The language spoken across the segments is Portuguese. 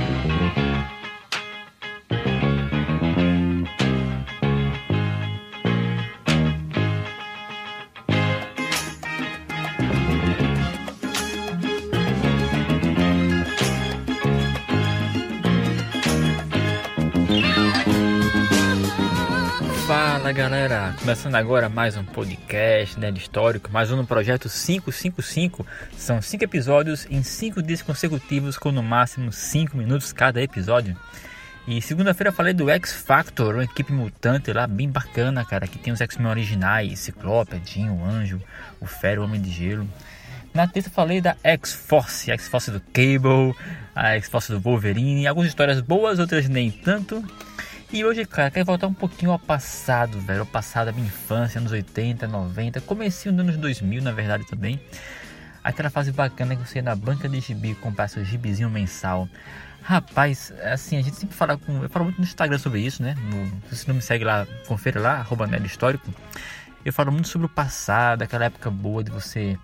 Thank you. Fala galera, começando agora mais um podcast né, histórico, mais um no projeto 555. São 5 episódios em 5 dias consecutivos, com no máximo 5 minutos cada episódio. E segunda-feira falei do X Factor, uma equipe mutante lá bem bacana, cara, que tem os X-Men originais, Ciclope, Jean, o Anjo, o Fero, o Homem de Gelo. Na terça falei da X-Force, X-Force do Cable, a X-Force do Wolverine, algumas histórias boas, outras nem tanto. E hoje, cara, quero voltar um pouquinho ao passado, velho. Ao passado da minha infância, anos 80, 90, comecei nos anos 2000, na verdade, também. Aquela fase bacana que você ia na banca de gibi comprar seu gibizinho mensal. Rapaz, assim, a gente sempre fala com. Eu falo muito no Instagram sobre isso, né? No, se você não me segue lá, confere lá, arroba Histórico. Eu falo muito sobre o passado, aquela época boa de você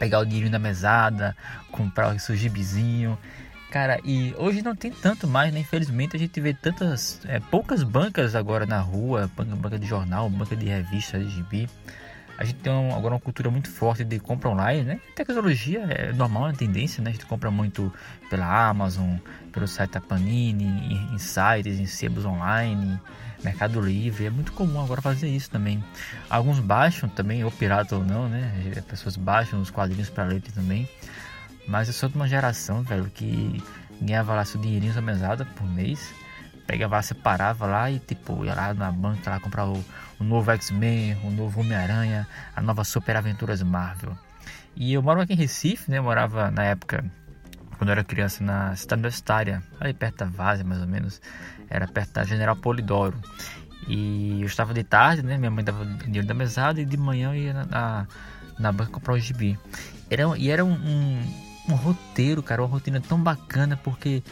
pegar o dinheiro da mesada, comprar o seu gibizinho. Cara, e hoje não tem tanto mais, né? Infelizmente a gente vê tantas, é, poucas bancas agora na rua, banca, de jornal, banca de revista, de gibi. A gente tem um, agora uma cultura muito forte de compra online, né? Tecnologia é normal, é tendência, né? A gente compra muito pela Amazon, pelo site da Panini, em, em sites, em sebos online, Mercado Livre. É muito comum agora fazer isso também. Alguns baixam também, ou pirata ou não, né? As pessoas baixam os quadrinhos para ler também. Mas eu sou de uma geração, velho, que ganhava lá seu dinheirinho da mesada por mês. Pegava, separava lá e tipo, ia lá na banca lá comprar o, o novo X-Men, o novo Homem-Aranha, a nova Super Aventuras Marvel. E eu moro aqui em Recife, né? Eu morava na época, quando eu era criança, na cidade universitária, ali perto da Vase, mais ou menos. Era perto da General Polidoro. E eu estava de tarde, né? Minha mãe dava dinheiro da mesada e de manhã eu ia na, na, na banca comprar o gibi. Era, e era um um roteiro, cara, uma rotina tão bacana, porque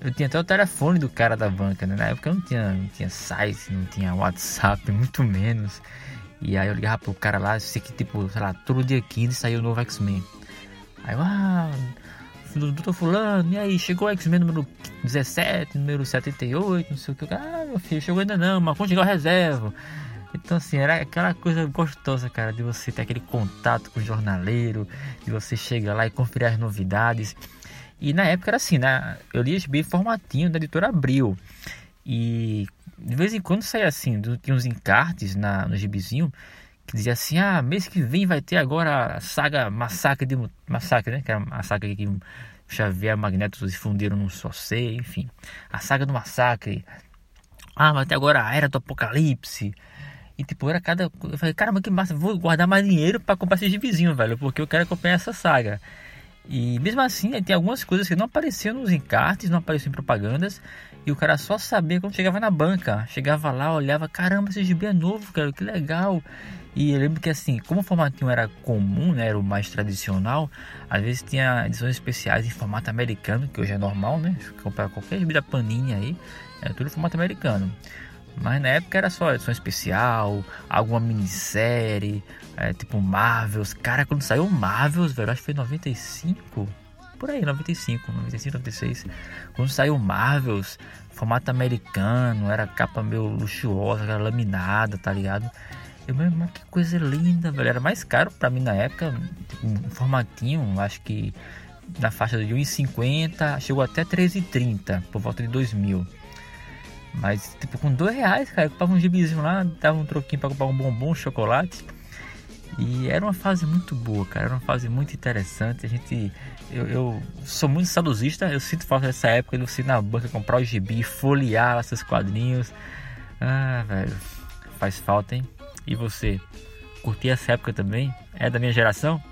eu tinha até o telefone do cara da banca, né? Na época eu não tinha, não tinha site, não tinha WhatsApp, muito menos. E aí eu ligava pro cara lá, sei que tipo, sei lá, todo dia 15 saiu o novo X-Men. Aí eu, ah, doutor fulano, e aí, chegou o X-Men número 17, número 78, não sei o que. Ah, meu filho, chegou ainda não, mas quando chegar reserva. Então, assim, era aquela coisa gostosa, cara, de você ter aquele contato com o jornaleiro, de você chegar lá e conferir as novidades. E na época era assim, né? Eu lia bem formatinho da editora Abril. E de vez em quando saía assim, tinha uns encartes na, no gibizinho que dizia assim: ah, mês que vem vai ter agora a saga Massacre de Massacre, né? Que era a saga que Xavier Magneto se fundiram num só ser, enfim. A saga do Massacre. Ah, vai ter agora a Era do Apocalipse. E tipo, era cada. Eu falei, caramba, que massa, vou guardar mais dinheiro para comprar esse gibizinho, velho, porque eu quero acompanhar essa saga. E mesmo assim, tem algumas coisas que não apareciam nos encartes, não apareciam em propagandas, e o cara só sabia quando chegava na banca. Chegava lá, olhava, caramba, esse gibi é novo, cara, que legal. E eu lembro que assim, como o formatinho era comum, né, era o mais tradicional, às vezes tinha edições especiais em formato americano, que hoje é normal, né? Comprar qualquer gibi da Panini aí, é tudo formato americano. Mas na época era só edição especial, alguma minissérie, é, tipo Marvels. Cara, quando saiu Marvels, velho, acho que foi 95, por aí, 95, 95, 96. Quando saiu Marvels, formato americano, era capa meio luxuosa, era laminada, tá ligado? Eu mesmo, mas que coisa linda, velho. Era mais caro pra mim na época, tipo, um formatinho, acho que na faixa de 1,50, chegou até 3,30 por volta de 2000. Mas, tipo, com dois reais, cara, eu comprava um gibizinho lá, dava um troquinho pra comprar um bombom, um chocolate. E era uma fase muito boa, cara. Era uma fase muito interessante. A gente. Eu, eu sou muito saudosista. Eu sinto falta dessa época de você ir na banca comprar o gibi, folhear seus quadrinhos. Ah, velho. Faz falta, hein? E você? Curtia essa época também? É da minha geração?